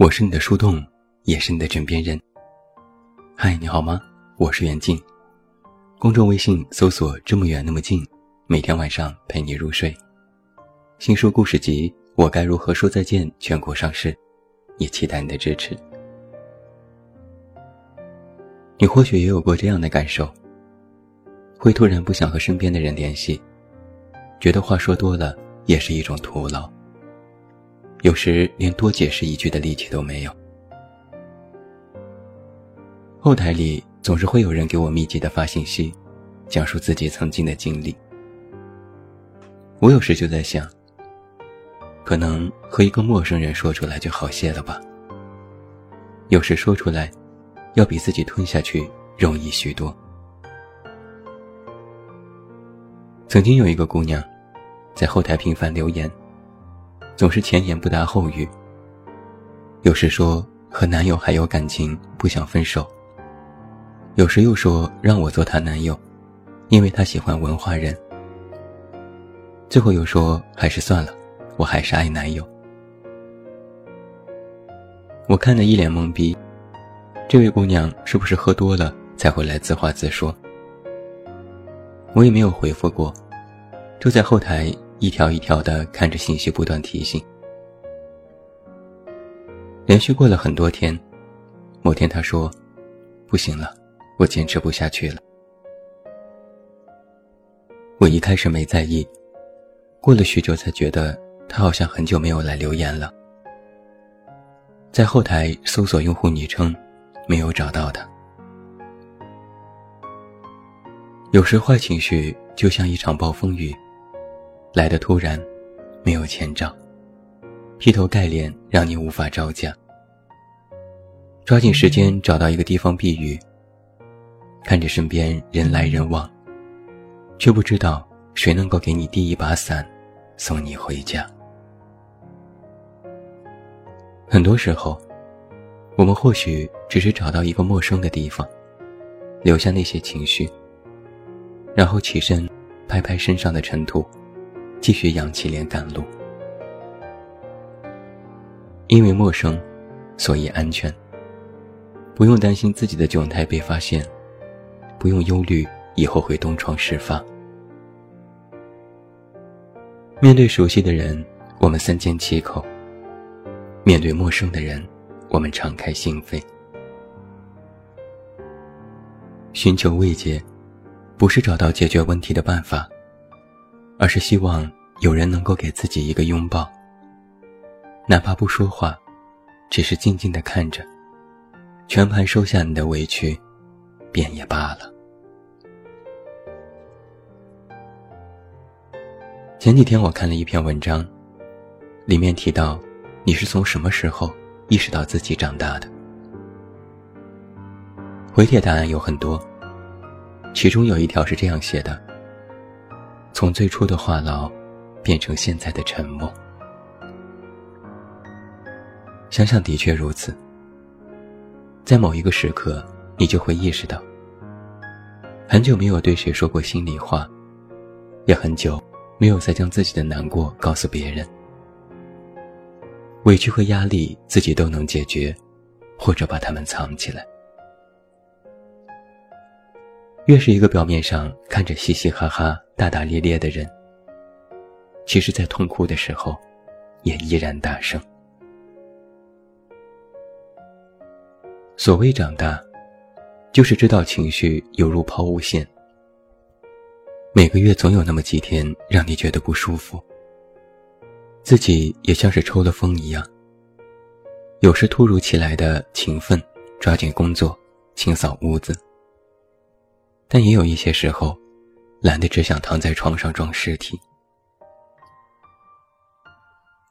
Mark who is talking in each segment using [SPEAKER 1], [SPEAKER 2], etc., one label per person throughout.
[SPEAKER 1] 我是你的树洞，也是你的枕边人。嗨，你好吗？我是袁静。公众微信搜索“这么远那么近”，每天晚上陪你入睡。新书故事集《我该如何说再见》全国上市，也期待你的支持。你或许也有过这样的感受，会突然不想和身边的人联系，觉得话说多了也是一种徒劳。有时连多解释一句的力气都没有。后台里总是会有人给我密集的发信息，讲述自己曾经的经历。我有时就在想，可能和一个陌生人说出来就好些了吧。有时说出来，要比自己吞下去容易许多。曾经有一个姑娘，在后台频繁留言。总是前言不搭后语。有时说和男友还有感情，不想分手；有时又说让我做她男友，因为她喜欢文化人。最后又说还是算了，我还是爱男友。我看得一脸懵逼，这位姑娘是不是喝多了才会来自话自说？我也没有回复过，就在后台。一条一条的看着信息，不断提醒。连续过了很多天，某天他说：“不行了，我坚持不下去了。”我一开始没在意，过了许久才觉得他好像很久没有来留言了。在后台搜索用户昵称，没有找到他。有时坏情绪就像一场暴风雨。来的突然，没有前兆，劈头盖脸让你无法招架。抓紧时间找到一个地方避雨。看着身边人来人往，却不知道谁能够给你递一把伞，送你回家。很多时候，我们或许只是找到一个陌生的地方，留下那些情绪，然后起身，拍拍身上的尘土。继续扬起脸赶路，因为陌生，所以安全。不用担心自己的窘态被发现，不用忧虑以后会东窗事发。面对熟悉的人，我们三缄其口；面对陌生的人，我们敞开心扉。寻求慰藉，不是找到解决问题的办法。而是希望有人能够给自己一个拥抱，哪怕不说话，只是静静的看着，全盘收下你的委屈，便也罢了。前几天我看了一篇文章，里面提到，你是从什么时候意识到自己长大的？回帖答案有很多，其中有一条是这样写的。从最初的话痨，变成现在的沉默。想想的确如此。在某一个时刻，你就会意识到，很久没有对谁说过心里话，也很久没有再将自己的难过告诉别人。委屈和压力自己都能解决，或者把它们藏起来。越是一个表面上看着嘻嘻哈哈、大大咧咧的人，其实，在痛哭的时候，也依然大声。所谓长大，就是知道情绪犹如抛物线。每个月总有那么几天让你觉得不舒服，自己也像是抽了风一样。有时突如其来的勤奋，抓紧工作，清扫屋子。但也有一些时候，懒得只想躺在床上装尸体。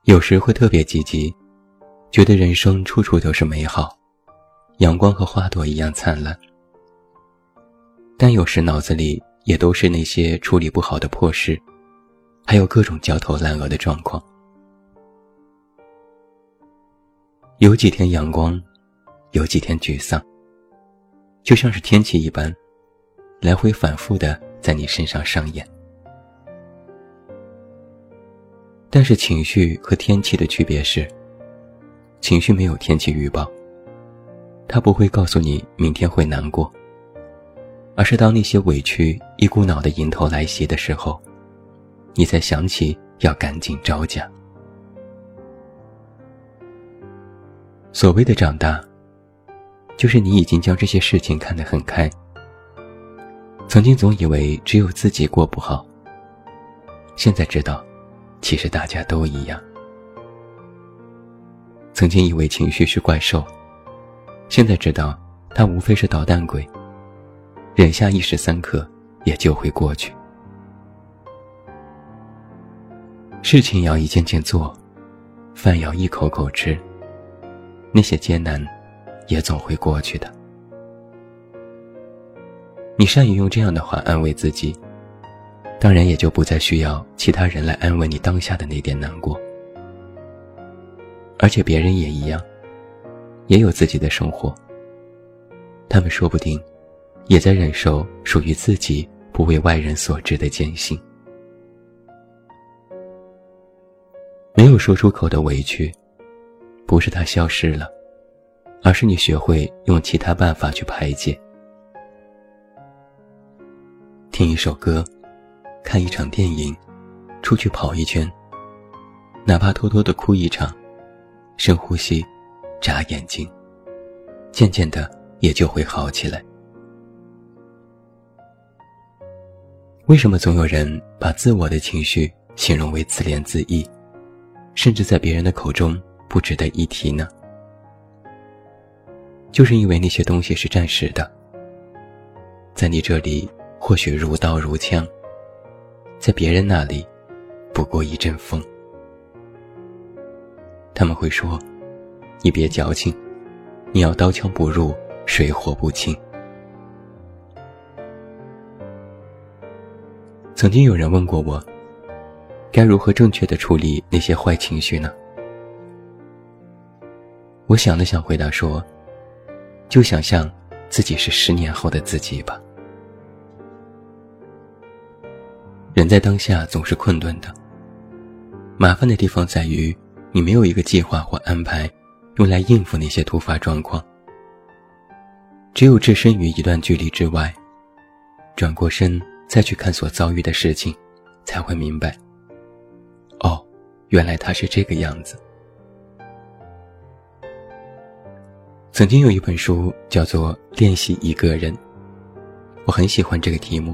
[SPEAKER 1] 有时会特别积极，觉得人生处处都是美好，阳光和花朵一样灿烂。但有时脑子里也都是那些处理不好的破事，还有各种焦头烂额的状况。有几天阳光，有几天沮丧，就像是天气一般。来回反复的在你身上上演，但是情绪和天气的区别是，情绪没有天气预报，它不会告诉你明天会难过，而是当那些委屈一股脑的迎头来袭的时候，你才想起要赶紧招架。所谓的长大，就是你已经将这些事情看得很开。曾经总以为只有自己过不好，现在知道，其实大家都一样。曾经以为情绪是怪兽，现在知道，它无非是捣蛋鬼。忍下一时三刻，也就会过去。事情要一件件做，饭要一口口吃。那些艰难，也总会过去的。你善于用这样的话安慰自己，当然也就不再需要其他人来安慰你当下的那点难过。而且别人也一样，也有自己的生活。他们说不定，也在忍受属于自己不为外人所知的艰辛。没有说出口的委屈，不是它消失了，而是你学会用其他办法去排解。听一首歌，看一场电影，出去跑一圈，哪怕偷偷的哭一场，深呼吸，眨眼睛，渐渐的也就会好起来。为什么总有人把自我的情绪形容为自怜自艾，甚至在别人的口中不值得一提呢？就是因为那些东西是暂时的，在你这里。或许如刀如枪，在别人那里，不过一阵风。他们会说：“你别矫情，你要刀枪不入，水火不侵。”曾经有人问过我，该如何正确的处理那些坏情绪呢？我想了想，回答说：“就想象自己是十年后的自己吧。”人在当下总是困顿的。麻烦的地方在于，你没有一个计划或安排，用来应付那些突发状况。只有置身于一段距离之外，转过身再去看所遭遇的事情，才会明白。哦，原来他是这个样子。曾经有一本书叫做《练习一个人》，我很喜欢这个题目。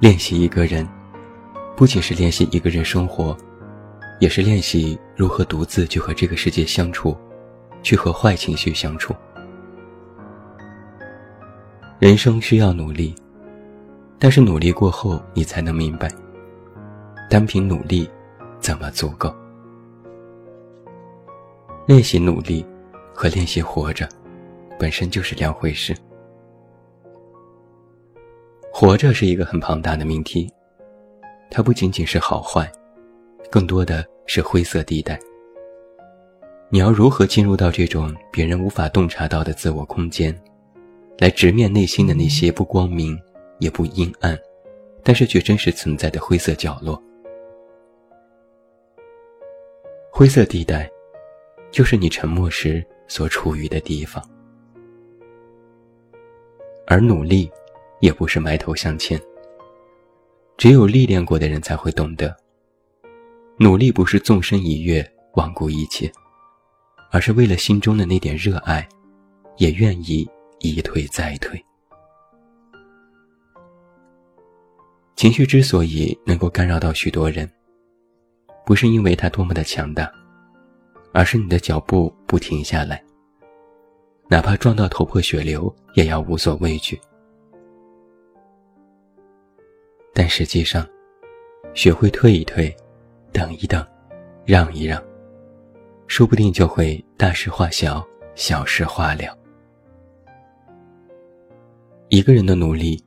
[SPEAKER 1] 练习一个人，不仅是练习一个人生活，也是练习如何独自去和这个世界相处，去和坏情绪相处。人生需要努力，但是努力过后，你才能明白，单凭努力怎么足够？练习努力和练习活着，本身就是两回事。活着是一个很庞大的命题，它不仅仅是好坏，更多的是灰色地带。你要如何进入到这种别人无法洞察到的自我空间，来直面内心的那些不光明也不阴暗，但是却真实存在的灰色角落？灰色地带，就是你沉默时所处于的地方，而努力。也不是埋头向前。只有历练过的人才会懂得，努力不是纵身一跃、罔顾一切，而是为了心中的那点热爱，也愿意一退再退。情绪之所以能够干扰到许多人，不是因为它多么的强大，而是你的脚步不停下来，哪怕撞到头破血流，也要无所畏惧。但实际上，学会退一退，等一等，让一让，说不定就会大事化小，小事化了。一个人的努力，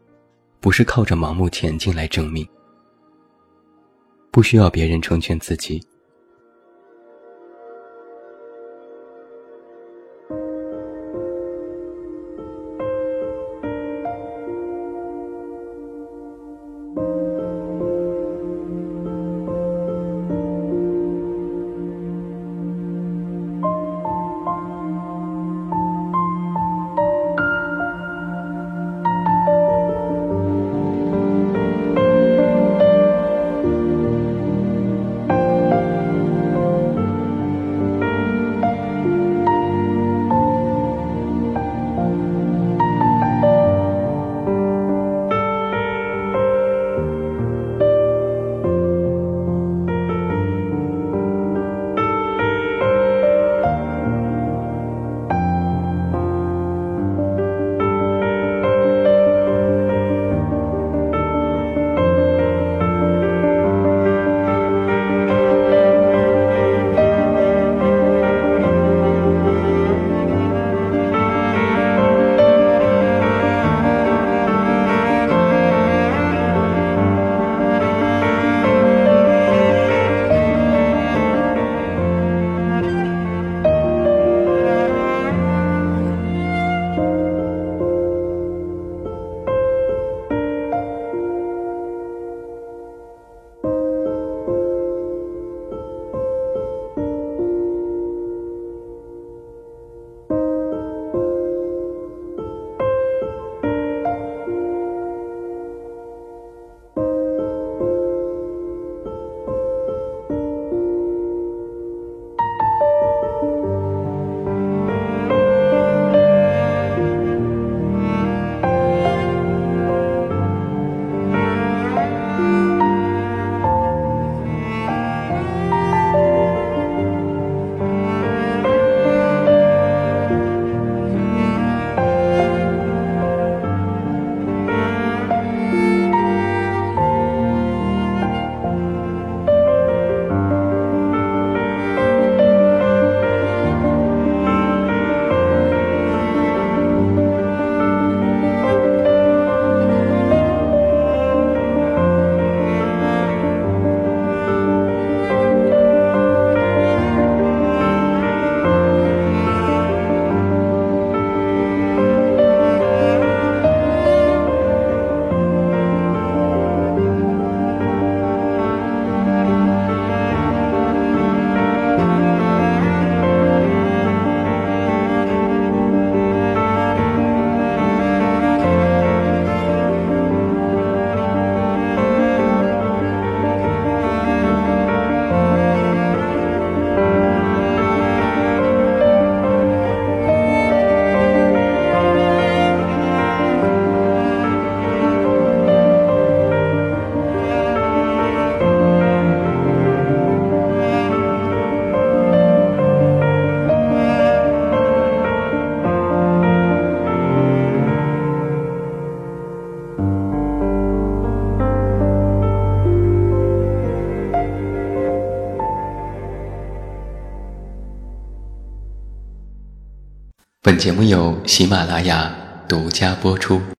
[SPEAKER 1] 不是靠着盲目前进来证明，不需要别人成全自己。节目由喜马拉雅独家播出。